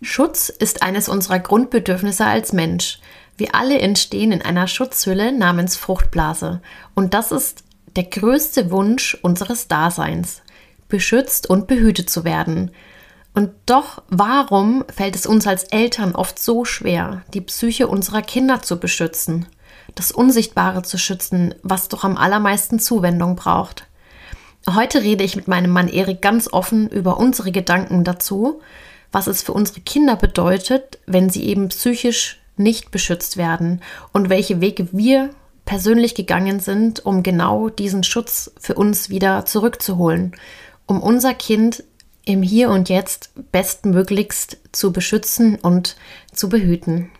Schutz ist eines unserer Grundbedürfnisse als Mensch. Wir alle entstehen in einer Schutzhülle namens Fruchtblase. Und das ist der größte Wunsch unseres Daseins, beschützt und behütet zu werden. Und doch, warum fällt es uns als Eltern oft so schwer, die Psyche unserer Kinder zu beschützen, das Unsichtbare zu schützen, was doch am allermeisten Zuwendung braucht? Heute rede ich mit meinem Mann Erik ganz offen über unsere Gedanken dazu was es für unsere Kinder bedeutet, wenn sie eben psychisch nicht beschützt werden und welche Wege wir persönlich gegangen sind, um genau diesen Schutz für uns wieder zurückzuholen, um unser Kind im Hier und Jetzt bestmöglichst zu beschützen und zu behüten.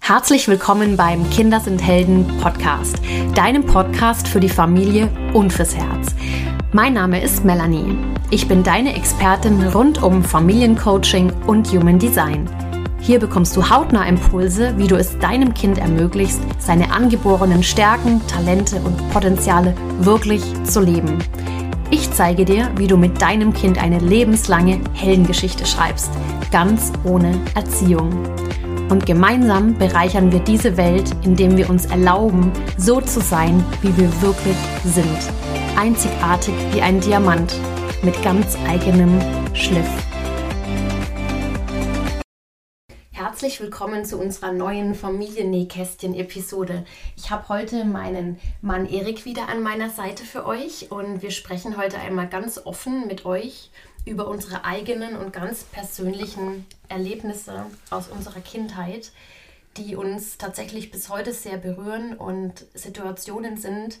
Herzlich willkommen beim Kinder sind Helden Podcast, deinem Podcast für die Familie und fürs Herz. Mein Name ist Melanie. Ich bin deine Expertin rund um Familiencoaching und Human Design. Hier bekommst du hautnah Impulse, wie du es deinem Kind ermöglicht, seine angeborenen Stärken, Talente und Potenziale wirklich zu leben. Ich zeige dir, wie du mit deinem Kind eine lebenslange Heldengeschichte schreibst, ganz ohne Erziehung. Und gemeinsam bereichern wir diese Welt, indem wir uns erlauben, so zu sein, wie wir wirklich sind einzigartig wie ein Diamant mit ganz eigenem Schliff. Herzlich willkommen zu unserer neuen Familiennähkästchen-Episode. Ich habe heute meinen Mann Erik wieder an meiner Seite für euch und wir sprechen heute einmal ganz offen mit euch über unsere eigenen und ganz persönlichen Erlebnisse aus unserer Kindheit, die uns tatsächlich bis heute sehr berühren und Situationen sind,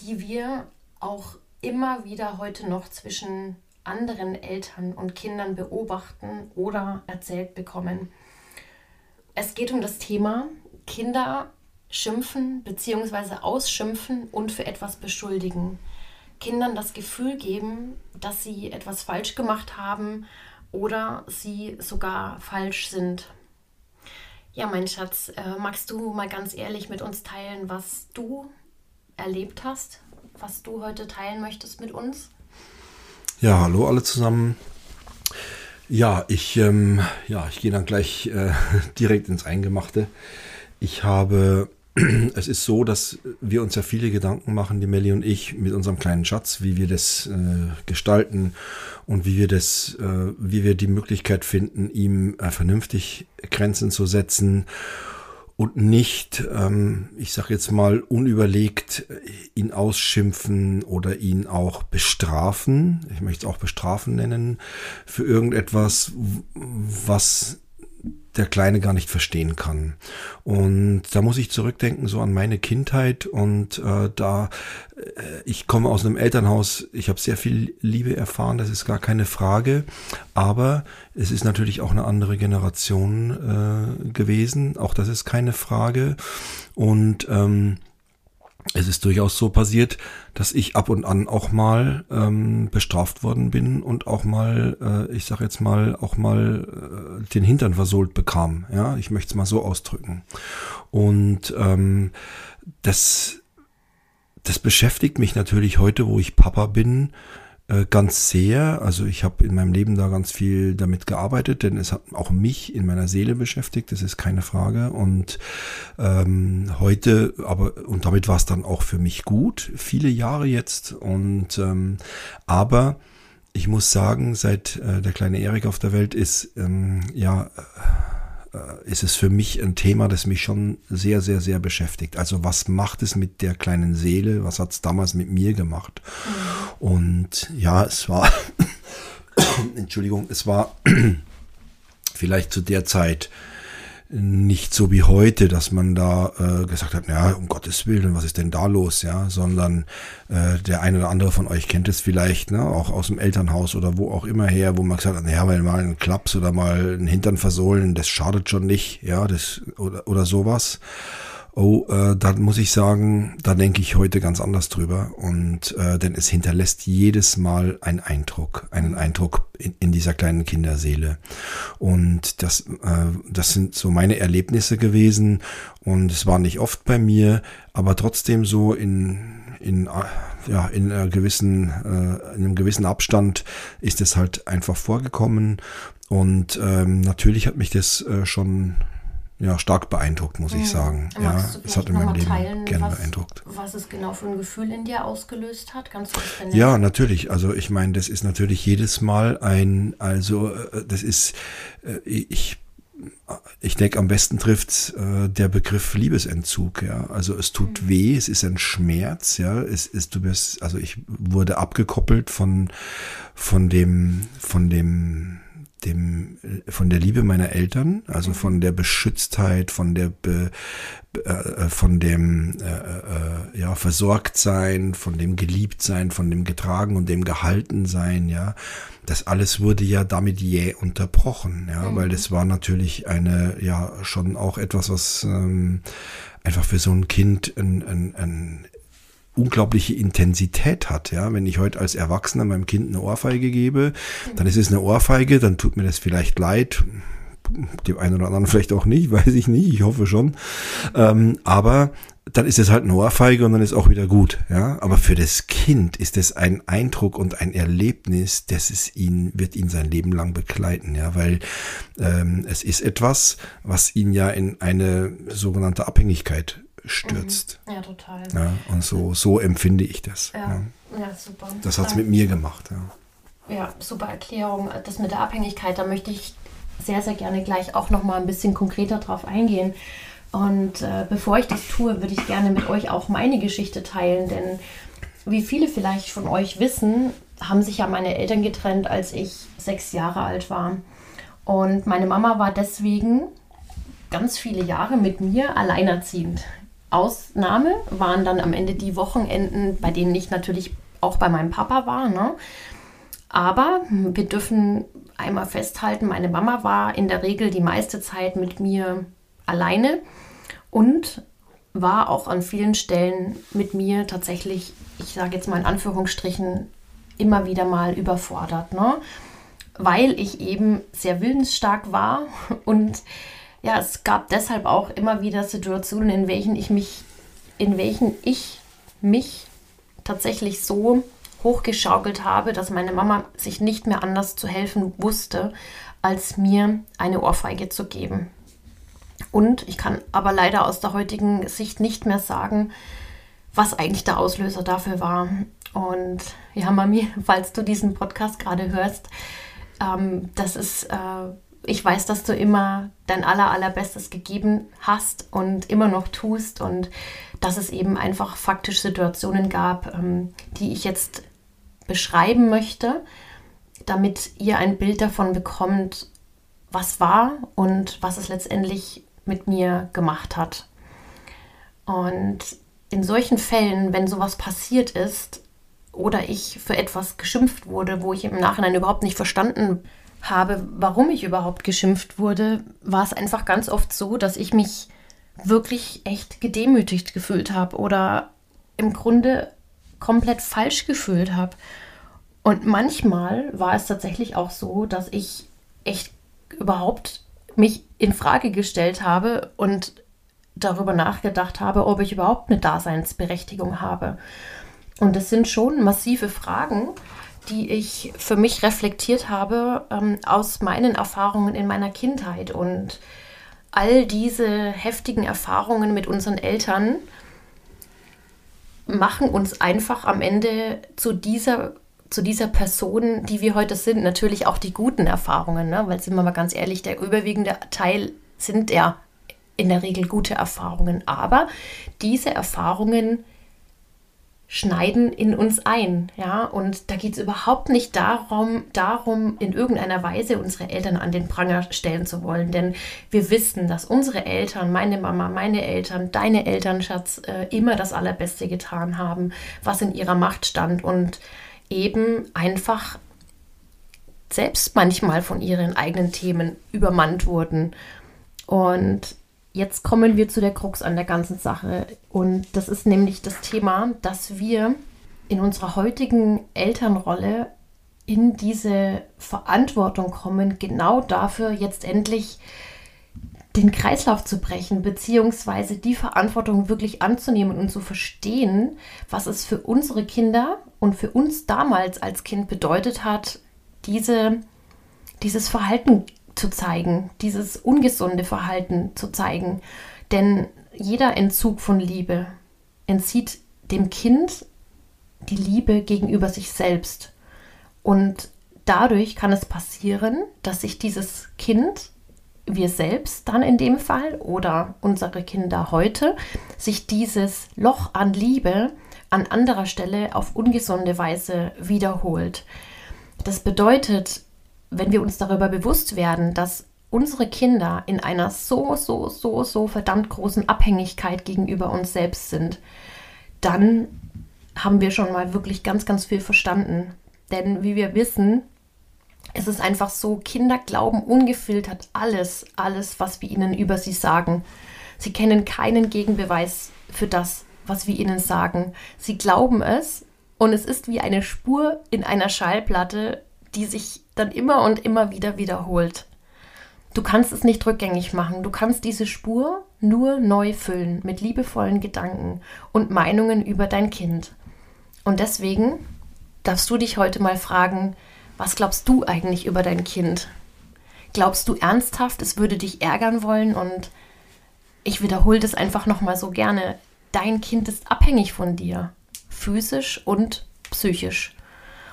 die wir auch immer wieder heute noch zwischen anderen Eltern und Kindern beobachten oder erzählt bekommen. Es geht um das Thema Kinder schimpfen bzw. ausschimpfen und für etwas beschuldigen. Kindern das Gefühl geben, dass sie etwas falsch gemacht haben oder sie sogar falsch sind. Ja, mein Schatz, äh, magst du mal ganz ehrlich mit uns teilen, was du erlebt hast was du heute teilen möchtest mit uns. Ja, hallo alle zusammen. Ja, ich, ähm, ja, ich gehe dann gleich äh, direkt ins Eingemachte. Ich habe, es ist so, dass wir uns ja viele Gedanken machen, die Melli und ich, mit unserem kleinen Schatz, wie wir das äh, gestalten und wie wir das, äh, wie wir die Möglichkeit finden, ihm äh, vernünftig Grenzen zu setzen und nicht, ähm, ich sage jetzt mal, unüberlegt ihn ausschimpfen oder ihn auch bestrafen. Ich möchte es auch bestrafen nennen für irgendetwas, was der Kleine gar nicht verstehen kann. Und da muss ich zurückdenken so an meine Kindheit und äh, da äh, ich komme aus einem Elternhaus, ich habe sehr viel Liebe erfahren, das ist gar keine Frage, aber es ist natürlich auch eine andere Generation äh, gewesen, auch das ist keine Frage. Und ähm, es ist durchaus so passiert, dass ich ab und an auch mal ähm, bestraft worden bin und auch mal, äh, ich sag jetzt mal, auch mal äh, den Hintern versohlt bekam. Ja, ich möchte es mal so ausdrücken. Und ähm, das, das beschäftigt mich natürlich heute, wo ich Papa bin, äh, ganz sehr. Also ich habe in meinem Leben da ganz viel damit gearbeitet, denn es hat auch mich in meiner Seele beschäftigt, das ist keine Frage. Und ähm, heute, aber und damit war es dann auch für mich gut, viele Jahre jetzt. Und ähm, aber ich muss sagen, seit äh, der kleine Erik auf der Welt ist, ähm, ja, äh, ist es für mich ein Thema, das mich schon sehr, sehr, sehr beschäftigt. Also was macht es mit der kleinen Seele? Was hat es damals mit mir gemacht? Mhm. Und ja, es war, Entschuldigung, es war vielleicht zu der Zeit nicht so wie heute, dass man da äh, gesagt hat, ja, um Gottes Willen, was ist denn da los, ja, sondern äh, der eine oder andere von euch kennt es vielleicht, ne, auch aus dem Elternhaus oder wo auch immer her, wo man gesagt hat, naja, weil mal ein Klaps oder mal ein Hintern versohlen, das schadet schon nicht, ja, das oder, oder sowas. Oh, äh, da muss ich sagen, da denke ich heute ganz anders drüber. Und äh, denn es hinterlässt jedes Mal einen Eindruck, einen Eindruck in, in dieser kleinen Kinderseele. Und das, äh, das sind so meine Erlebnisse gewesen. Und es war nicht oft bei mir, aber trotzdem so in, in ja, in, einer gewissen, äh, in einem gewissen Abstand ist es halt einfach vorgekommen. Und ähm, natürlich hat mich das äh, schon ja, stark beeindruckt, muss ich mhm. sagen. Magst ja, es hat in meinem Leben teilen, gern was, beeindruckt. Was es genau für ein Gefühl in dir ausgelöst hat? Kannst du das Ja, natürlich. Also ich meine, das ist natürlich jedes Mal ein, also äh, das ist, äh, ich ich denke, am besten trifft äh, der Begriff Liebesentzug. Ja, also es tut mhm. weh, es ist ein Schmerz. Ja, es ist du bist, also ich wurde abgekoppelt von von dem von dem dem, von der Liebe meiner Eltern, also mhm. von der Beschütztheit, von der Be, äh, von dem äh, äh, ja Versorgtsein, von dem Geliebtsein, von dem Getragen und dem Gehaltensein, ja. Das alles wurde ja damit jäh unterbrochen, ja, mhm. weil das war natürlich eine, ja, schon auch etwas, was ähm, einfach für so ein Kind ein, ein, ein unglaubliche Intensität hat. Ja, wenn ich heute als Erwachsener meinem Kind eine Ohrfeige gebe, dann ist es eine Ohrfeige, dann tut mir das vielleicht leid. Dem einen oder anderen vielleicht auch nicht, weiß ich nicht, ich hoffe schon. Ähm, aber dann ist es halt eine Ohrfeige und dann ist auch wieder gut. Ja, aber für das Kind ist es ein Eindruck und ein Erlebnis, das es ihn wird ihn sein Leben lang begleiten. Ja, weil ähm, es ist etwas, was ihn ja in eine sogenannte Abhängigkeit stürzt. Mhm. Ja, total. Ja, und so, so empfinde ich das. Ja, ja. ja super. Das hat es mit mir gemacht. Ja. ja, super Erklärung. Das mit der Abhängigkeit, da möchte ich sehr, sehr gerne gleich auch noch mal ein bisschen konkreter drauf eingehen. Und äh, bevor ich das tue, würde ich gerne mit euch auch meine Geschichte teilen, denn wie viele vielleicht von euch wissen, haben sich ja meine Eltern getrennt, als ich sechs Jahre alt war. Und meine Mama war deswegen ganz viele Jahre mit mir alleinerziehend. Ausnahme waren dann am Ende die Wochenenden, bei denen ich natürlich auch bei meinem Papa war. Ne? Aber wir dürfen einmal festhalten, meine Mama war in der Regel die meiste Zeit mit mir alleine und war auch an vielen Stellen mit mir tatsächlich, ich sage jetzt mal in Anführungsstrichen, immer wieder mal überfordert. Ne? Weil ich eben sehr willensstark war und ja, es gab deshalb auch immer wieder Situationen, in welchen ich mich, in welchen ich mich tatsächlich so hochgeschaukelt habe, dass meine Mama sich nicht mehr anders zu helfen wusste, als mir eine Ohrfeige zu geben. Und ich kann aber leider aus der heutigen Sicht nicht mehr sagen, was eigentlich der Auslöser dafür war. Und ja, Mami, falls du diesen Podcast gerade hörst, ähm, das ist äh, ich weiß, dass du immer dein aller, allerbestes gegeben hast und immer noch tust und dass es eben einfach faktisch Situationen gab, ähm, die ich jetzt beschreiben möchte, damit ihr ein Bild davon bekommt, was war und was es letztendlich mit mir gemacht hat. Und in solchen Fällen, wenn sowas passiert ist oder ich für etwas geschimpft wurde, wo ich im Nachhinein überhaupt nicht verstanden habe, habe, warum ich überhaupt geschimpft wurde, war es einfach ganz oft so, dass ich mich wirklich echt gedemütigt gefühlt habe oder im Grunde komplett falsch gefühlt habe. Und manchmal war es tatsächlich auch so, dass ich echt überhaupt mich in Frage gestellt habe und darüber nachgedacht habe, ob ich überhaupt eine Daseinsberechtigung habe. Und das sind schon massive Fragen, die ich für mich reflektiert habe ähm, aus meinen Erfahrungen in meiner Kindheit. Und all diese heftigen Erfahrungen mit unseren Eltern machen uns einfach am Ende zu dieser, zu dieser Person, die wir heute sind. Natürlich auch die guten Erfahrungen, ne? weil sind wir mal ganz ehrlich, der überwiegende Teil sind ja in der Regel gute Erfahrungen. Aber diese Erfahrungen schneiden in uns ein, ja, und da geht es überhaupt nicht darum, darum, in irgendeiner Weise unsere Eltern an den Pranger stellen zu wollen, denn wir wissen, dass unsere Eltern, meine Mama, meine Eltern, deine Eltern, Schatz, äh, immer das Allerbeste getan haben, was in ihrer Macht stand und eben einfach selbst manchmal von ihren eigenen Themen übermannt wurden. Und Jetzt kommen wir zu der Krux an der ganzen Sache. Und das ist nämlich das Thema, dass wir in unserer heutigen Elternrolle in diese Verantwortung kommen, genau dafür jetzt endlich den Kreislauf zu brechen, beziehungsweise die Verantwortung wirklich anzunehmen und zu verstehen, was es für unsere Kinder und für uns damals als Kind bedeutet hat, diese, dieses Verhalten zu zeigen, dieses ungesunde Verhalten zu zeigen. Denn jeder Entzug von Liebe entzieht dem Kind die Liebe gegenüber sich selbst. Und dadurch kann es passieren, dass sich dieses Kind, wir selbst dann in dem Fall oder unsere Kinder heute, sich dieses Loch an Liebe an anderer Stelle auf ungesunde Weise wiederholt. Das bedeutet, wenn wir uns darüber bewusst werden, dass unsere Kinder in einer so, so, so, so verdammt großen Abhängigkeit gegenüber uns selbst sind, dann haben wir schon mal wirklich ganz, ganz viel verstanden. Denn wie wir wissen, es ist einfach so, Kinder glauben ungefiltert alles, alles, was wir ihnen über sie sagen. Sie kennen keinen Gegenbeweis für das, was wir ihnen sagen. Sie glauben es und es ist wie eine Spur in einer Schallplatte, die sich dann immer und immer wieder wiederholt. Du kannst es nicht rückgängig machen. Du kannst diese Spur nur neu füllen mit liebevollen Gedanken und Meinungen über dein Kind. Und deswegen darfst du dich heute mal fragen, was glaubst du eigentlich über dein Kind? Glaubst du ernsthaft, es würde dich ärgern wollen? Und ich wiederhole das einfach nochmal so gerne. Dein Kind ist abhängig von dir, physisch und psychisch.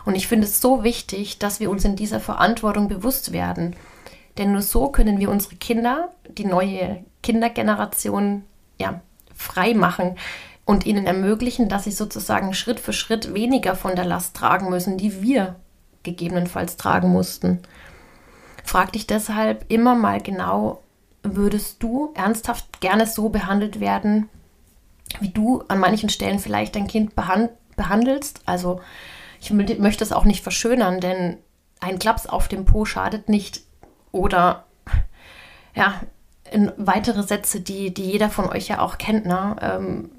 Und ich finde es so wichtig, dass wir uns in dieser Verantwortung bewusst werden. Denn nur so können wir unsere Kinder, die neue Kindergeneration, ja, frei machen und ihnen ermöglichen, dass sie sozusagen Schritt für Schritt weniger von der Last tragen müssen, die wir gegebenenfalls tragen mussten. Frag dich deshalb immer mal genau, würdest du ernsthaft gerne so behandelt werden, wie du an manchen Stellen vielleicht dein Kind behand behandelst? Also ich möchte es auch nicht verschönern, denn ein Klaps auf dem Po schadet nicht. Oder ja, weitere Sätze, die, die jeder von euch ja auch kennt, ne? Ähm,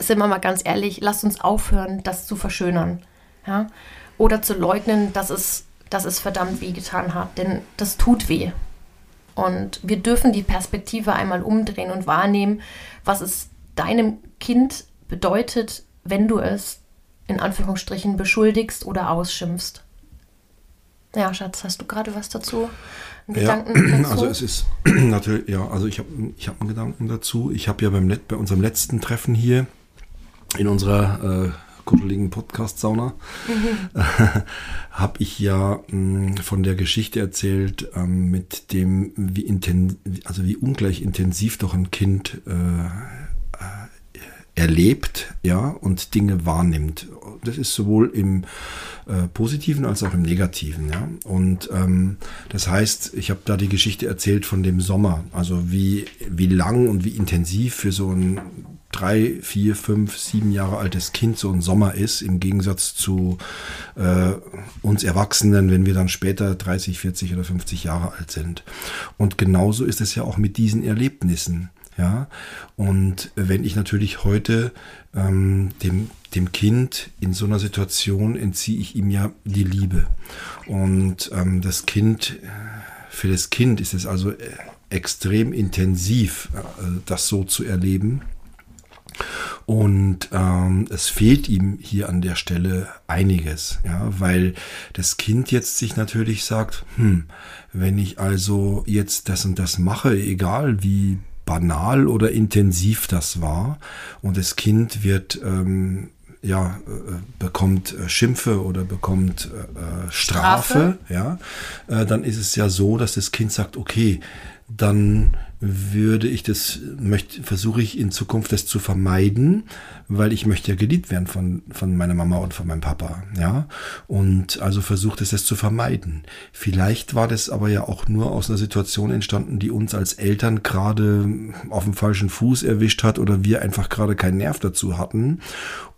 sind wir mal ganz ehrlich, lasst uns aufhören, das zu verschönern. Ja? Oder zu leugnen, dass es, dass es verdammt weh getan hat. Denn das tut weh. Und wir dürfen die Perspektive einmal umdrehen und wahrnehmen, was es deinem Kind bedeutet, wenn du es in Anführungsstrichen beschuldigst oder ausschimpfst. Ja, Schatz, hast du gerade was dazu? Ja, dazu? also es ist natürlich, ja, also ich habe ich hab einen Gedanken dazu. Ich habe ja beim bei unserem letzten Treffen hier in unserer äh, kuscheligen Podcast-Sauna, mhm. habe ich ja mh, hm, von der Geschichte erzählt, ähm, mit dem, wie, inten also wie ungleich intensiv doch ein Kind äh, äh, erlebt, ja, und Dinge wahrnimmt. Das ist sowohl im äh, Positiven als auch im Negativen, ja. Und ähm, das heißt, ich habe da die Geschichte erzählt von dem Sommer, also wie, wie lang und wie intensiv für so ein drei, vier, fünf, sieben Jahre altes Kind so ein Sommer ist, im Gegensatz zu äh, uns Erwachsenen, wenn wir dann später 30, 40 oder 50 Jahre alt sind. Und genauso ist es ja auch mit diesen Erlebnissen. Ja, und wenn ich natürlich heute ähm, dem, dem Kind in so einer Situation entziehe ich ihm ja die Liebe. Und ähm, das Kind, für das Kind ist es also äh, extrem intensiv, äh, das so zu erleben. Und ähm, es fehlt ihm hier an der Stelle einiges, ja, weil das Kind jetzt sich natürlich sagt, hm, wenn ich also jetzt das und das mache, egal wie banal oder intensiv das war, und das Kind wird ähm, ja, äh, bekommt äh, Schimpfe oder bekommt äh, Strafe, Strafe, ja, äh, dann ist es ja so, dass das Kind sagt, okay, dann würde ich das, möchte, versuche ich in Zukunft das zu vermeiden, weil ich möchte ja geliebt werden von, von meiner Mama und von meinem Papa, ja. Und also versucht es, das zu vermeiden. Vielleicht war das aber ja auch nur aus einer Situation entstanden, die uns als Eltern gerade auf dem falschen Fuß erwischt hat oder wir einfach gerade keinen Nerv dazu hatten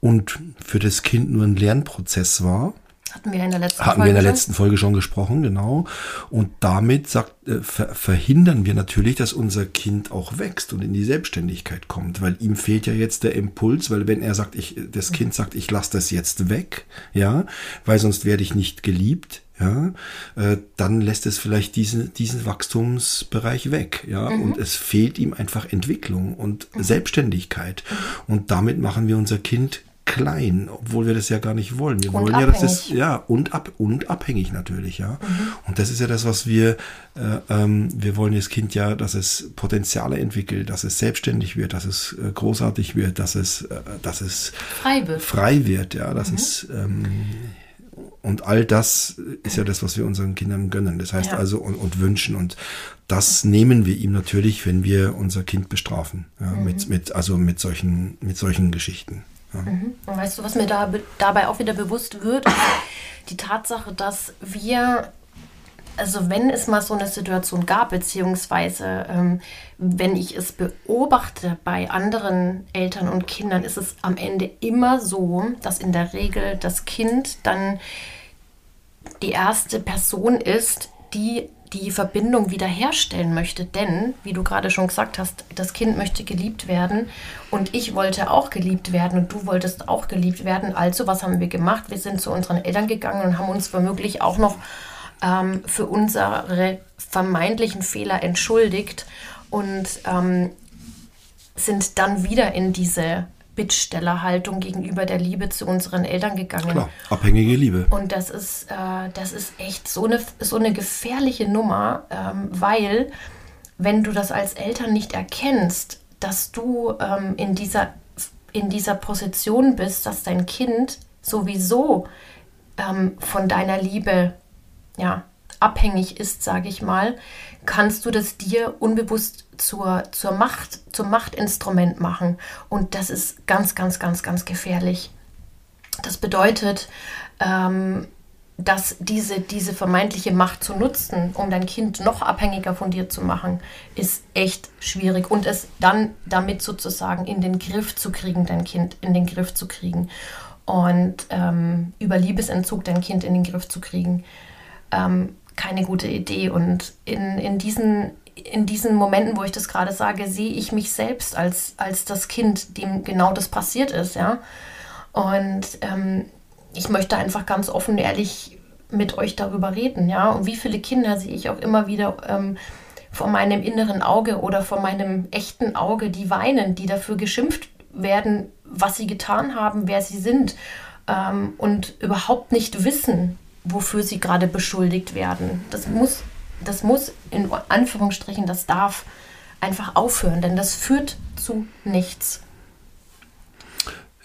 und für das Kind nur ein Lernprozess war Hatten wir in der letzten Hatten Folge wir in der schon? letzten Folge schon gesprochen, genau. Und damit sagt, äh, ver verhindern wir natürlich, dass unser Kind auch wächst und in die Selbstständigkeit kommt, weil ihm fehlt ja jetzt der Impuls, weil wenn er sagt, ich, das Kind sagt, ich lasse das jetzt weg, ja, weil sonst werde ich nicht geliebt, ja, äh, dann lässt es vielleicht diesen, diesen Wachstumsbereich weg, ja, Mhm. und es fehlt ihm einfach Entwicklung und Selbstständigkeit. Und damit machen wir unser Kind klein, obwohl wir das ja gar nicht wollen. Wir Und wollen ja, dass es, abhängig. ja, und, ab, und abhängig natürlich, ja. Mhm. Und das ist ja das, was wir, äh, ähm, wir wollen das Kind ja, dass es Potenziale entwickelt, dass es selbstständig wird, dass es äh, großartig wird, dass es, äh, dass es Frei wird. frei wird, ja, Mhm. dass es, ähm, und all das ist ja das, was wir unseren Kindern gönnen. Das heißt Ja. also und, und wünschen. Und das nehmen wir ihm natürlich, wenn wir unser Kind bestrafen. Ja, Mhm. mit, mit, also mit solchen, mit solchen Geschichten. Ja. Und weißt du, was mir da, be- dabei auch wieder bewusst wird? Die Tatsache, dass wir, also wenn es mal so eine Situation gab, beziehungsweise ähm, wenn ich es beobachte bei anderen Eltern und Kindern, ist es am Ende immer so, dass in der Regel das Kind dann die erste Person ist, die die Verbindung wiederherstellen möchte. Denn, wie du gerade schon gesagt hast, das Kind möchte geliebt werden und ich wollte auch geliebt werden und du wolltest auch geliebt werden. Also, was haben wir gemacht? Wir sind zu unseren Eltern gegangen und haben uns womöglich auch noch ähm, für unsere vermeintlichen Fehler entschuldigt und ähm, sind dann wieder in diese Bittstellerhaltung gegenüber der Liebe zu unseren Eltern gegangen. Klar, abhängige Liebe. Und das ist, äh, das ist echt so eine, so eine gefährliche Nummer, ähm, weil wenn du das als Eltern nicht erkennst, dass du ähm, in, dieser, in dieser Position bist, dass dein Kind sowieso ähm, von deiner Liebe ja, abhängig ist, sage ich mal, kannst du das dir unbewusst zur, zur Macht, zum Machtinstrument machen. Und das ist ganz, ganz, ganz, ganz gefährlich. Das bedeutet, ähm, dass diese, diese vermeintliche Macht zu nutzen, um dein Kind noch abhängiger von dir zu machen, ist echt schwierig. Und es dann damit sozusagen in den Griff zu kriegen, dein Kind in den Griff zu kriegen. Und ähm, über Liebesentzug dein Kind in den Griff zu kriegen, ähm, keine gute Idee. Und in, in, diesen, in diesen Momenten, wo ich das gerade sage, sehe ich mich selbst als, als das Kind, dem genau das passiert ist, ja. Und ähm, ich möchte einfach ganz offen ehrlich mit euch darüber reden, ja. Und wie viele Kinder sehe ich auch immer wieder ähm, vor meinem inneren Auge oder vor meinem echten Auge, die weinen, die dafür geschimpft werden, was sie getan haben, wer sie sind ähm, und überhaupt nicht wissen, wofür sie gerade beschuldigt werden. Das muss, das muss in Anführungsstrichen, das darf einfach aufhören, denn das führt zu nichts.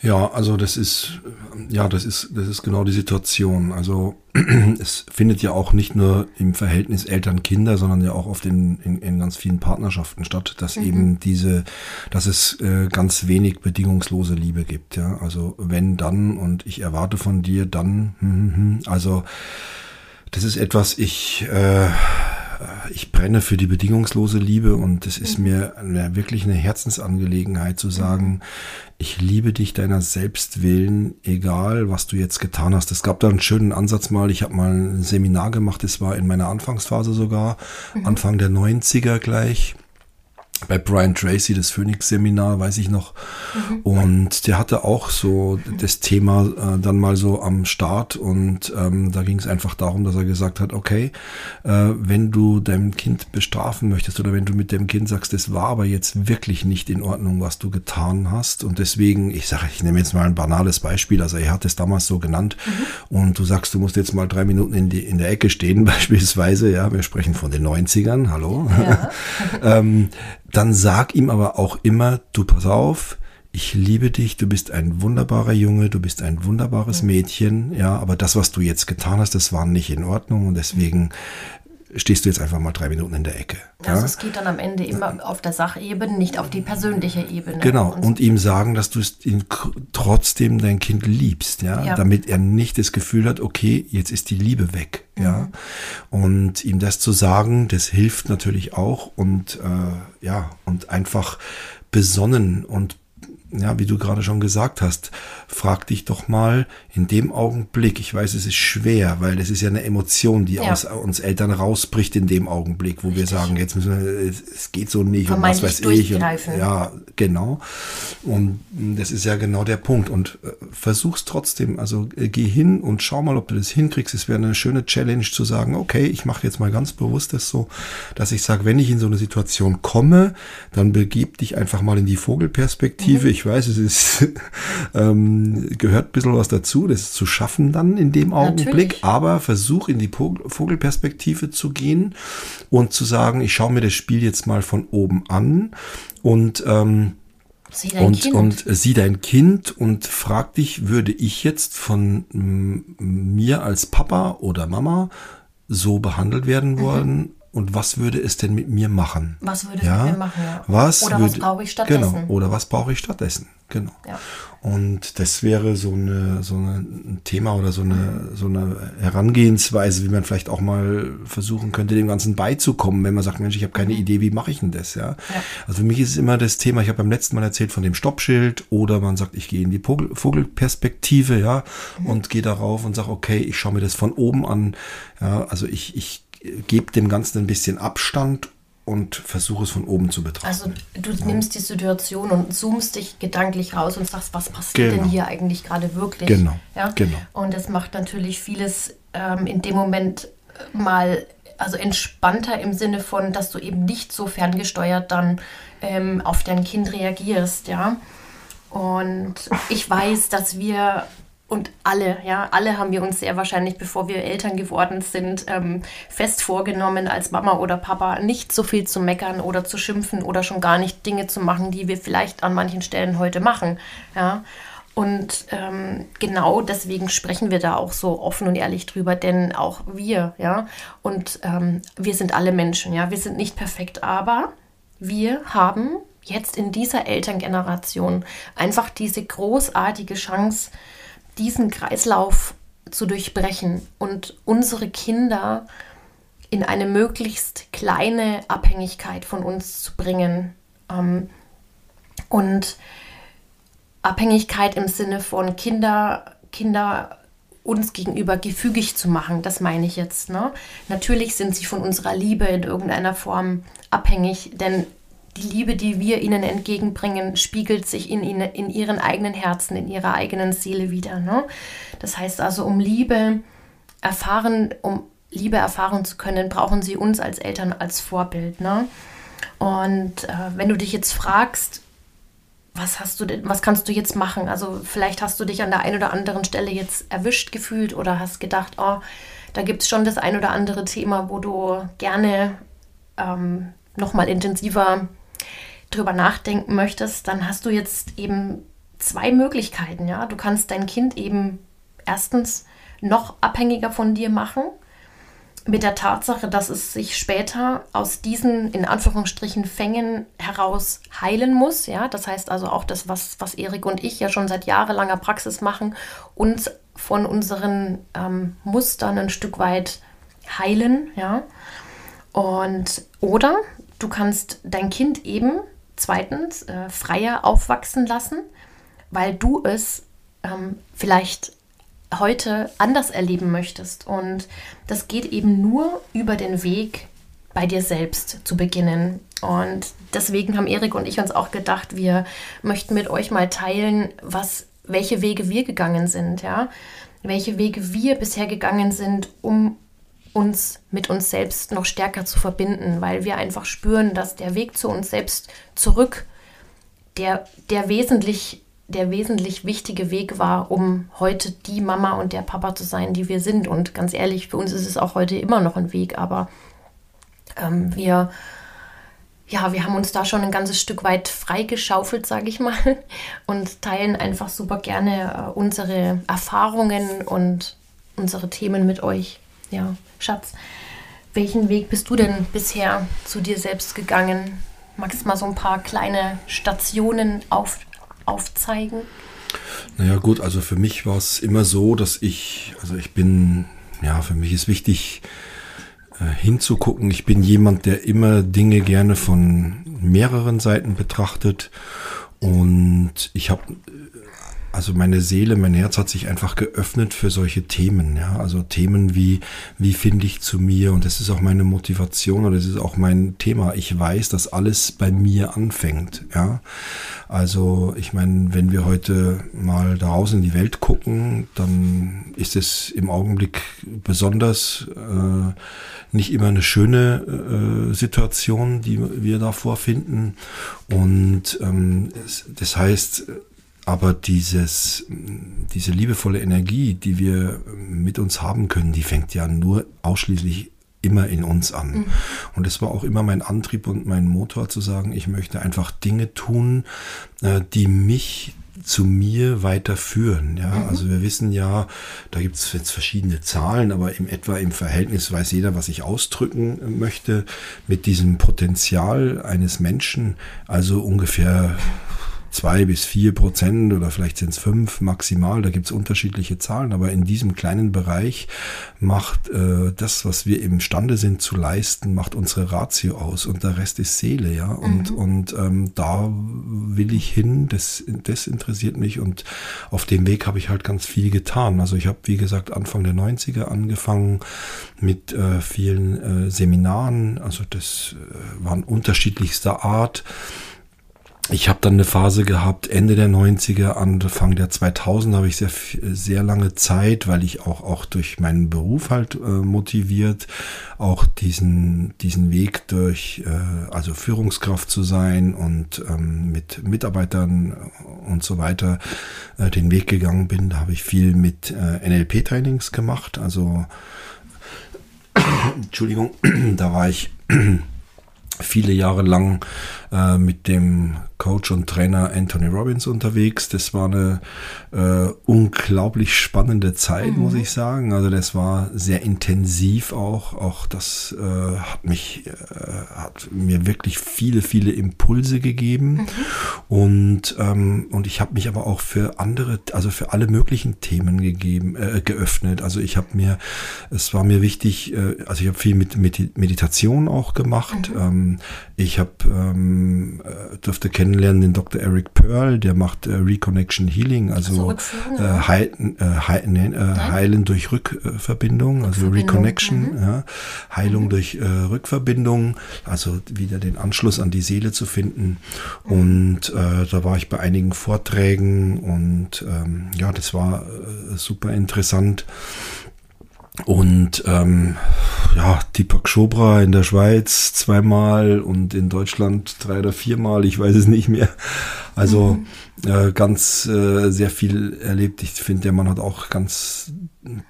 Ja, also das ist, ja, das ist, das ist genau die Situation. Also es findet ja auch nicht nur im Verhältnis Eltern-Kinder, sondern ja auch oft in, in, in ganz vielen Partnerschaften statt, dass mhm. eben diese, dass es äh, ganz wenig bedingungslose Liebe gibt. Ja, also wenn dann und ich erwarte von dir dann, hm, hm, hm. also das ist etwas, ich äh, ich brenne für die bedingungslose Liebe und es ist mir eine, wirklich eine Herzensangelegenheit zu sagen, ich liebe dich deiner selbst willen, egal was du jetzt getan hast. Es gab da einen schönen Ansatz mal, ich habe mal ein Seminar gemacht, das war in meiner Anfangsphase sogar, mhm. Anfang der 90er gleich bei Brian Tracy, das Phoenix-Seminar, weiß ich noch. Mhm. Und der hatte auch so das Thema äh, dann mal so am Start und ähm, da ging es einfach darum, dass er gesagt hat, okay, äh, wenn du dein Kind bestrafen möchtest oder wenn du mit dem Kind sagst, das war aber jetzt wirklich nicht in Ordnung, was du getan hast und deswegen, ich sage, ich nehme jetzt mal ein banales Beispiel, also er hat es damals so genannt mhm. und du sagst, du musst jetzt mal drei Minuten in, die, in der Ecke stehen beispielsweise, ja, wir sprechen von den 90ern, hallo. Ja. ähm, dann sag ihm aber auch immer, du pass auf, ich liebe dich, du bist ein wunderbarer Junge, du bist ein wunderbares Mädchen, ja, aber das, was du jetzt getan hast, das war nicht in Ordnung und deswegen stehst du jetzt einfach mal drei Minuten in der Ecke. Also ja? es geht dann am Ende immer auf der Sachebene, nicht auf die persönliche Ebene. Genau, und, und ihm sagen, dass du ihn trotzdem dein Kind liebst, ja? ja? damit er nicht das Gefühl hat, okay, jetzt ist die Liebe weg. Mhm. Ja, und ihm das zu sagen, das hilft natürlich auch und äh, ja, und einfach besonnen und ja, wie du gerade schon gesagt hast, frag dich doch mal in dem Augenblick, ich weiß, es ist schwer, weil es ist ja eine Emotion, die ja. aus uns Eltern rausbricht in dem Augenblick, wo Richtig. wir sagen, jetzt müssen wir, es geht so nicht und was weiß ich. Und, ja, genau. Und das ist ja genau der Punkt. Und äh, versuch's trotzdem. Also äh, geh hin und schau mal, ob du das hinkriegst. Es wäre eine schöne Challenge zu sagen, okay, ich mache jetzt mal ganz bewusst das so, dass ich sage, wenn ich in so eine Situation komme, dann begib dich einfach mal in die Vogelperspektive. Mhm. Ich weiß, es ist ähm, gehört ein bisschen was dazu, das zu schaffen dann in dem Augenblick, Natürlich. aber versuch in die Vogelperspektive zu gehen und zu sagen, ich schaue mir das Spiel jetzt mal von oben an und ähm, Sieh dein und, kind. und sieh dein Kind und frag dich, würde ich jetzt von mir als Papa oder Mama so behandelt werden wollen? Mhm. Und was würde es denn mit mir machen? Was würde es ja? mit mir machen? Ja. Was oder würde, was brauche ich stattdessen? Genau. Oder was brauche ich stattdessen? Genau. Ja. Und das wäre so eine so ein Thema oder so eine so eine Herangehensweise, wie man vielleicht auch mal versuchen könnte, dem Ganzen beizukommen, wenn man sagt, Mensch, ich habe keine mhm. Idee, wie mache ich denn das? Ja? ja? Also für mich ist es immer das Thema. Ich habe beim letzten Mal erzählt von dem Stoppschild oder man sagt, ich gehe in die Vogelperspektive, ja, mhm. und gehe darauf und sage, okay, ich schaue mir das von oben an. Ja, also ich ich gebe dem Ganzen ein bisschen Abstand und versuche es von oben zu betrachten. Also du ja. nimmst die Situation und zoomst dich gedanklich raus und sagst, was passiert genau. denn hier eigentlich gerade wirklich? Genau. Ja? genau. Und das macht natürlich vieles ähm, in dem Moment mal also entspannter im Sinne von, dass du eben nicht so ferngesteuert dann ähm, auf dein Kind reagierst, ja. Und ich weiß, dass wir und alle, ja, alle haben wir uns sehr wahrscheinlich, bevor wir Eltern geworden sind, ähm, fest vorgenommen, als Mama oder Papa nicht so viel zu meckern oder zu schimpfen oder schon gar nicht Dinge zu machen, die wir vielleicht an manchen Stellen heute machen, ja. Und ähm, genau deswegen sprechen wir da auch so offen und ehrlich drüber, denn auch wir, ja, und ähm, wir sind alle Menschen, ja, wir sind nicht perfekt, aber wir haben jetzt in dieser Elterngeneration einfach diese großartige Chance, diesen Kreislauf zu durchbrechen und unsere Kinder in eine möglichst kleine Abhängigkeit von uns zu bringen. Ähm, und Abhängigkeit im Sinne von Kinder, Kinder uns gegenüber gefügig zu machen, das meine ich jetzt. Ne? Natürlich sind sie von unserer Liebe in irgendeiner Form abhängig, denn die Liebe, die wir ihnen entgegenbringen, spiegelt sich in, ihnen, in ihren eigenen Herzen, in ihrer eigenen Seele wieder. Ne? Das heißt also, um Liebe erfahren, um Liebe erfahren zu können, brauchen sie uns als Eltern als Vorbild. Ne? Und äh, wenn du dich jetzt fragst, was hast du denn, was kannst du jetzt machen? Also vielleicht hast du dich an der einen oder anderen Stelle jetzt erwischt gefühlt oder hast gedacht, oh, da gibt es schon das ein oder andere Thema, wo du gerne ähm, nochmal intensiver drüber nachdenken möchtest, dann hast du jetzt eben zwei Möglichkeiten. Ja? Du kannst dein Kind eben erstens noch abhängiger von dir machen, mit der Tatsache, dass es sich später aus diesen in Anführungsstrichen Fängen heraus heilen muss. Ja? Das heißt also auch das, was, was Erik und ich ja schon seit jahrelanger Praxis machen, uns von unseren ähm, Mustern ein Stück weit heilen. Ja? Und oder du kannst dein Kind eben zweitens äh, freier aufwachsen lassen, weil du es ähm, vielleicht heute anders erleben möchtest. Und das geht eben nur über den Weg bei dir selbst zu beginnen. Und deswegen haben Erik und ich uns auch gedacht, wir möchten mit euch mal teilen, was, welche Wege wir gegangen sind, ja. Welche Wege wir bisher gegangen sind, um uns mit uns selbst noch stärker zu verbinden, weil wir einfach spüren, dass der Weg zu uns selbst zurück der, der wesentlich der wesentlich wichtige Weg war, um heute die Mama und der Papa zu sein, die wir sind. Und ganz ehrlich, für uns ist es auch heute immer noch ein Weg, aber ähm, wir, ja, wir haben uns da schon ein ganzes Stück weit freigeschaufelt, sage ich mal, und teilen einfach super gerne äh, unsere Erfahrungen und unsere Themen mit euch. Ja, Schatz, welchen Weg bist du denn bisher zu dir selbst gegangen? Magst du mal so ein paar kleine Stationen auf, aufzeigen? Naja gut, also für mich war es immer so, dass ich, also ich bin, ja, für mich ist wichtig äh, hinzugucken. Ich bin jemand, der immer Dinge gerne von mehreren Seiten betrachtet Und ich habe also meine Seele, mein Herz hat sich einfach geöffnet für solche Themen, ja. Also Themen wie, wie finde ich zu mir? Und das ist auch meine Motivation und das ist auch mein Thema. Ich weiß, dass alles bei mir anfängt, ja. Also, ich meine, wenn wir heute mal draußen in die Welt gucken, dann ist es im Augenblick besonders äh, nicht immer eine schöne äh, Situation, die wir da vorfinden. Und ähm, das heißt, aber dieses, diese liebevolle Energie, die wir mit uns haben können, die fängt ja nur ausschließlich immer in uns an. Mhm. Und es war auch immer mein Antrieb und mein Motor zu sagen, ich möchte einfach Dinge tun, äh, die mich zu mir weiterführen. Ja, mhm. also wir wissen ja, da gibt es jetzt verschiedene Zahlen, aber im etwa im Verhältnis weiß jeder, was ich ausdrücken möchte mit diesem Potenzial eines Menschen. Also ungefähr zwei bis vier Prozent oder vielleicht sind es fünf maximal, da gibt es unterschiedliche Zahlen, aber in diesem kleinen Bereich macht äh, das, was wir imstande sind zu leisten, macht unsere Ratio aus. Und der Rest ist Seele, ja. Und, mhm. und ähm, da will ich hin, das, das interessiert mich. Und auf dem Weg habe ich halt ganz viel getan. Also ich habe, wie gesagt, Anfang der 90er angefangen mit äh, vielen äh, Seminaren, also das äh, waren unterschiedlichster Art ich habe dann eine Phase gehabt, Ende der 90er, Anfang der 2000 habe ich sehr, sehr lange Zeit, weil ich auch, auch durch meinen Beruf halt äh, motiviert, auch diesen, diesen Weg durch, äh, also Führungskraft zu sein und ähm, mit Mitarbeitern und so weiter äh, den Weg gegangen bin. Da habe ich viel mit äh, NLP-Trainings gemacht, also Entschuldigung, da war ich viele Jahre lang äh, mit dem Coach und Trainer Anthony Robbins unterwegs. Das war eine äh, unglaublich spannende Zeit, mhm. muss ich sagen. Also das war sehr intensiv auch. Auch das äh, hat mich, äh, hat mir wirklich viele, viele Impulse gegeben. Mhm. Und, ähm, und ich habe mich aber auch für andere, also für alle möglichen Themen gegeben, äh, geöffnet. Also ich habe mir, es war mir wichtig, also ich habe viel mit, mit Meditation auch gemacht. Mhm. Ähm, ich habe ähm, äh, durfte kennenlernen den Dr. Eric Pearl, der macht äh, Reconnection Healing, also, also äh, heilen, äh, heilen, äh, heilen durch Rückverbindung, also Reconnection, mhm. ja, Heilung mhm. durch äh, Rückverbindung, also wieder den Anschluss an die Seele zu finden. Mhm. Und äh, da war ich bei einigen Vorträgen und ähm, ja, das war äh, super interessant. Und ähm, ja, Deepak Chopra in der Schweiz zweimal und in Deutschland drei oder viermal, ich weiß es nicht mehr. Also mhm. äh, ganz äh, sehr viel erlebt. Ich finde, der Mann hat auch ganz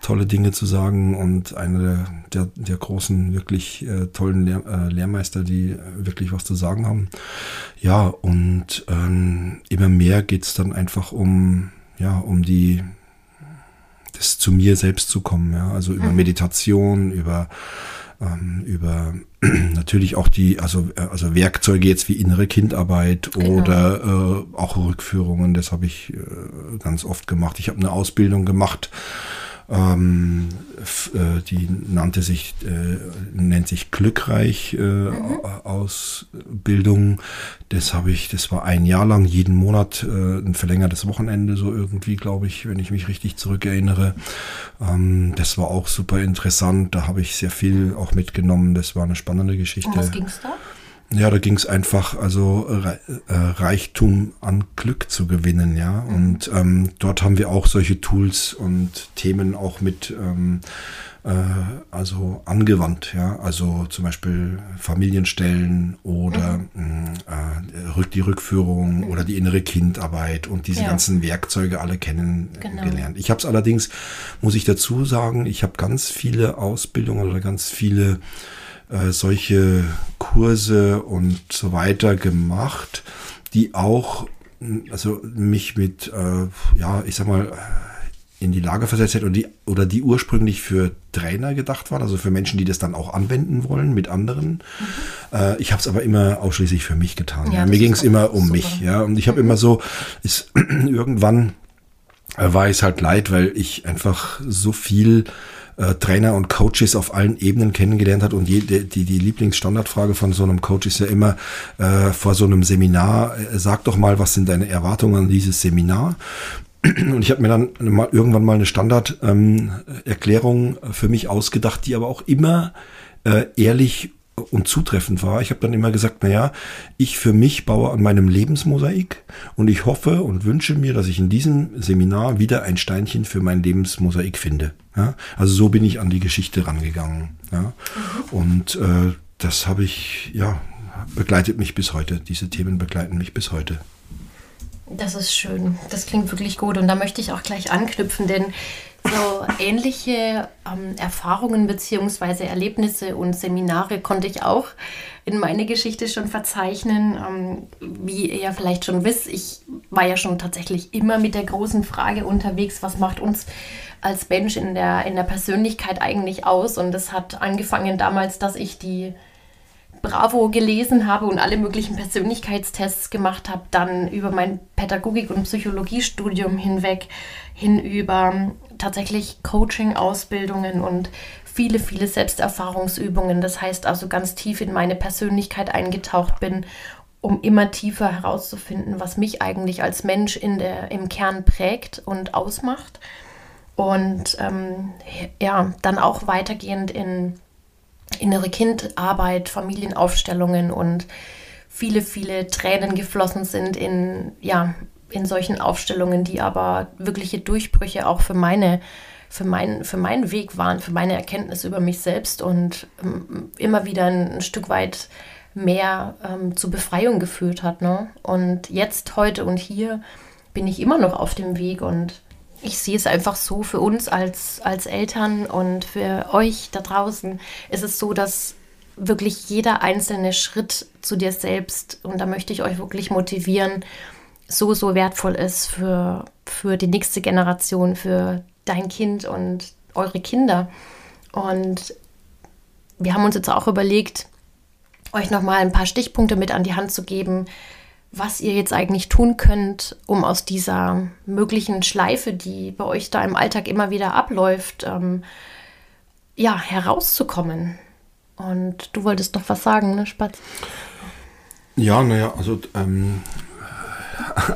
tolle Dinge zu sagen und einer der, der, der großen, wirklich äh, tollen Lehr äh, Lehrmeister, die wirklich was zu sagen haben. Ja, und ähm, immer mehr geht's dann einfach um, ja, um die das zu mir selbst zu kommen, ja, also über mhm. Meditation, über ähm, über natürlich auch die, also, äh, also Werkzeuge jetzt wie innere Kindarbeit genau. oder äh, auch Rückführungen, das habe ich äh, ganz oft gemacht. Ich habe eine Ausbildung gemacht ähm, äh, die nannte sich, äh, nennt sich Glückreich äh, mhm. Ausbildung. Das habe ich, das war ein Jahr lang, jeden Monat äh, ein verlängertes Wochenende, so irgendwie, glaube ich, wenn ich mich richtig zurückerinnere. Ähm, das war auch super interessant. Da habe ich sehr viel auch mitgenommen. Das war eine spannende Geschichte. Um was ging's da? Ja, da ging es einfach, also äh, Reichtum an Glück zu gewinnen, ja. Und ähm, dort haben wir auch solche Tools und Themen auch mit ähm, äh, also angewandt, ja. Also zum Beispiel Familienstellen oder mhm. äh, die Rückführung mhm. oder die innere Kindarbeit und diese ja. ganzen Werkzeuge alle kennengelernt. Genau. Ich habe es allerdings, muss ich dazu sagen, ich habe ganz viele Ausbildungen oder ganz viele äh, solche Kurse und so weiter gemacht, die auch also mich mit, äh, ja, ich sag mal, in die Lage versetzt hätte oder die, oder die ursprünglich für Trainer gedacht waren, also für Menschen, die das dann auch anwenden wollen mit anderen. Mhm. Äh, ich habe es aber immer ausschließlich für mich getan. Ja. Mir ging es immer um super. mich, ja. Und ich habe mhm. immer so, ist irgendwann äh, war es halt leid, weil ich einfach so viel äh, Trainer und Coaches auf allen Ebenen kennengelernt hat. Und je, die, die Lieblingsstandardfrage von so einem Coach ist ja immer äh, vor so einem Seminar, äh, sag doch mal, was sind deine Erwartungen an dieses Seminar? Und ich habe mir dann mal, irgendwann mal eine Standarderklärung ähm, für mich ausgedacht, die aber auch immer äh, ehrlich und zutreffend war. Ich habe dann immer gesagt, naja, ich für mich baue an meinem Lebensmosaik und ich hoffe und wünsche mir, dass ich in diesem Seminar wieder ein Steinchen für mein Lebensmosaik finde. Ja? Also so bin ich an die Geschichte rangegangen. Ja? Und äh, das habe ich, ja, begleitet mich bis heute. Diese Themen begleiten mich bis heute. Das ist schön. Das klingt wirklich gut. Und da möchte ich auch gleich anknüpfen, denn so ähnliche ähm, Erfahrungen bzw. Erlebnisse und Seminare konnte ich auch in meine Geschichte schon verzeichnen. Ähm, wie ihr ja vielleicht schon wisst, ich war ja schon tatsächlich immer mit der großen Frage unterwegs, was macht uns als Mensch in der, in der Persönlichkeit eigentlich aus? Und das hat angefangen damals, dass ich die Bravo gelesen habe und alle möglichen Persönlichkeitstests gemacht habe, dann über mein Pädagogik- und Psychologiestudium hinweg, hin über tatsächlich Coaching-Ausbildungen und viele, viele Selbsterfahrungsübungen. Das heißt also ganz tief in meine Persönlichkeit eingetaucht bin, um immer tiefer herauszufinden, was mich eigentlich als Mensch in der, im Kern prägt und ausmacht. Und ähm, ja, dann auch weitergehend in innere Kindarbeit, Familienaufstellungen und viele, viele Tränen geflossen sind in, ja, in solchen Aufstellungen, die aber wirkliche Durchbrüche auch für meine für, mein, für meinen Weg waren, für meine Erkenntnis über mich selbst und ähm, immer wieder ein, Stück weit mehr ähm, zur Befreiung geführt hat. Ne? Und jetzt, heute und hier bin ich immer noch auf dem Weg und ich sehe es einfach so für uns als, als Eltern und für euch da draußen ist es so, dass wirklich jeder einzelne Schritt zu dir selbst, und da möchte ich euch wirklich motivieren, so, so wertvoll ist für, für die nächste Generation, für dein Kind und eure Kinder. Und wir haben uns jetzt auch überlegt, euch nochmal ein paar Stichpunkte mit an die Hand zu geben, was ihr jetzt eigentlich tun könnt, um aus dieser möglichen Schleife, die bei euch da im Alltag immer wieder abläuft, ähm, ja, herauszukommen. Und du wolltest noch was sagen, ne, Spatz? Ja, naja, also ähm,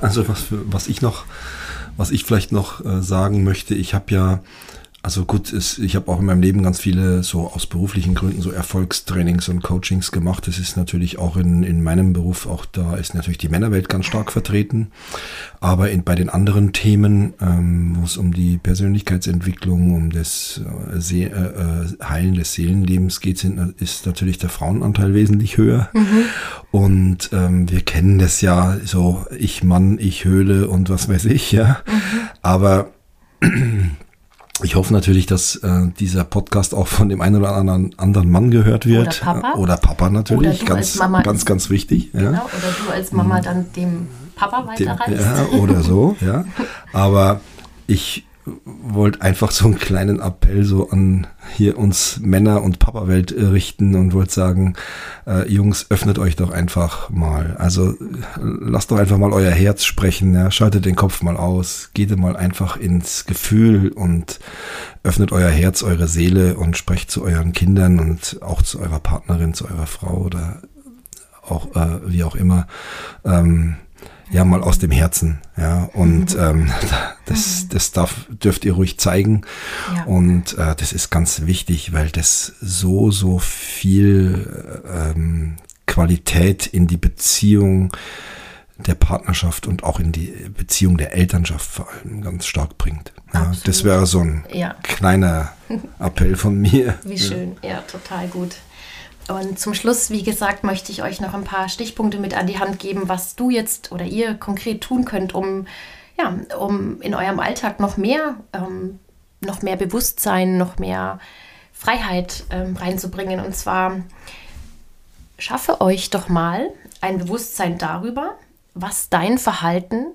also was, was ich noch, was ich vielleicht noch äh, sagen möchte, ich habe ja, also gut, ist, ich habe auch in meinem Leben ganz viele so aus beruflichen Gründen so Erfolgstrainings und Coachings gemacht. Das ist natürlich auch in, in meinem Beruf, auch da ist natürlich die Männerwelt ganz stark vertreten. Aber in, bei den anderen Themen, ähm, wo es um die Persönlichkeitsentwicklung, um das äh, See, äh, äh, Heilen des Seelenlebens geht, sind, ist natürlich der Frauenanteil wesentlich höher. Mhm. Und ähm, wir kennen das ja so, ich Mann, ich Höhle und was weiß ich, ja. Mhm. Aber ich hoffe natürlich, dass äh, dieser Podcast auch von dem einen oder anderen, anderen Mann gehört wird. Oder Papa. Oder Papa natürlich, oder ganz, ganz, ganz wichtig. Genau, ja. oder du als Mama dann dem Papa weiterreichst. ja, oder so, ja. Aber ich wollte einfach so einen kleinen Appell so an hier uns Männer- und Papa-Welt äh, richten und wollte sagen, äh, Jungs, öffnet euch doch einfach mal. Also lasst doch einfach mal euer Herz sprechen, ja? schaltet den Kopf mal aus, geht mal einfach ins Gefühl und öffnet euer Herz, eure Seele und sprecht zu euren Kindern und auch zu eurer Partnerin, zu eurer Frau oder auch äh, wie auch immer. Ähm, ja mal aus dem Herzen. Ja, und mhm. ähm, das, mhm. das darf, dürft ihr ruhig zeigen. Ja. Und äh, das ist ganz wichtig, weil das so, so viel ähm, Qualität in die Beziehung der Partnerschaft und auch in die Beziehung der Elternschaft vor allem ganz stark bringt. Ja, das wäre so ein ja. kleiner Appell von mir. Wie schön, ja, total gut. Und zum Schluss, wie gesagt, möchte ich euch noch ein paar Stichpunkte mit an die Hand geben, was du jetzt oder ihr konkret tun könnt, um, ja, um in eurem Alltag noch mehr, ähm, noch mehr Bewusstsein, noch mehr Freiheit ähm, reinzubringen. Und zwar schaffe euch doch mal ein Bewusstsein darüber, was dein Verhalten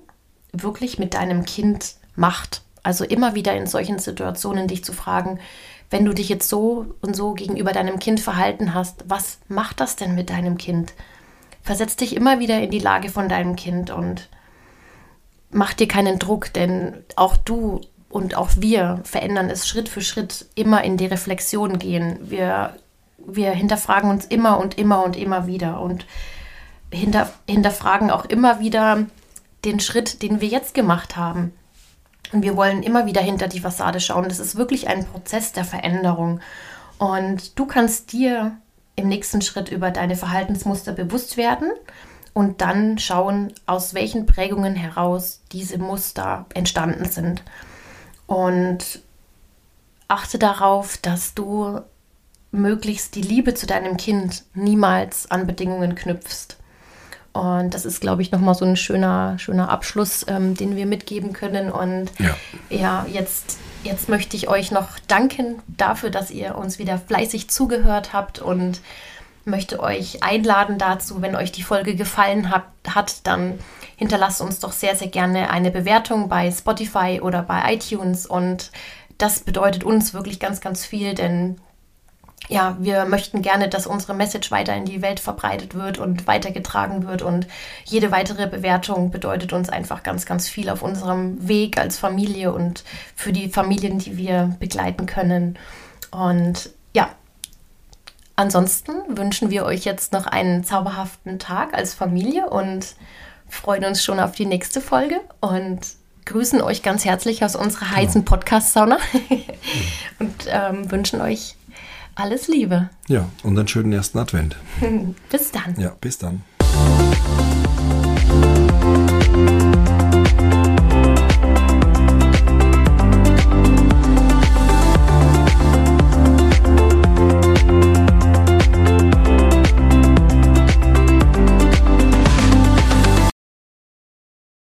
wirklich mit deinem Kind macht. Also immer wieder in solchen Situationen dich zu fragen, wenn du dich jetzt so und so gegenüber deinem Kind verhalten hast, was macht das denn mit deinem Kind? Versetz dich immer wieder in die Lage von deinem Kind und mach dir keinen Druck, denn auch du und auch wir verändern es Schritt für Schritt, immer in die Reflexion gehen. Wir, wir hinterfragen uns immer und immer und immer wieder und hinter, hinterfragen auch immer wieder den Schritt, den wir jetzt gemacht haben. Und wir wollen immer wieder hinter die Fassade schauen. Das ist wirklich ein Prozess der Veränderung. Und du kannst dir im nächsten Schritt über deine Verhaltensmuster bewusst werden und dann schauen, aus welchen Prägungen heraus diese Muster entstanden sind. Und achte darauf, dass du möglichst die Liebe zu deinem Kind niemals an Bedingungen knüpfst. Und das ist, glaube ich, nochmal so ein schöner, schöner Abschluss, ähm, den wir mitgeben können. Und ja, ja jetzt, jetzt möchte ich euch noch danken dafür, dass ihr uns wieder fleißig zugehört habt und möchte euch einladen dazu, wenn euch die Folge gefallen hat, hat, dann hinterlasst uns doch sehr, sehr gerne eine Bewertung bei Spotify oder bei iTunes. Und das bedeutet uns wirklich ganz, ganz viel, denn ja, wir möchten gerne, dass unsere Message weiter in die Welt verbreitet wird und weitergetragen wird. Und jede weitere Bewertung bedeutet uns einfach ganz, ganz viel auf unserem Weg als Familie und für die Familien, die wir begleiten können. Und ja, ansonsten wünschen wir euch jetzt noch einen zauberhaften Tag als Familie und freuen uns schon auf die nächste Folge und grüßen euch ganz herzlich aus unserer heißen Podcast-Sauna und ähm, wünschen euch alles Liebe. Ja, und einen schönen ersten Advent. bis dann. Ja, bis dann.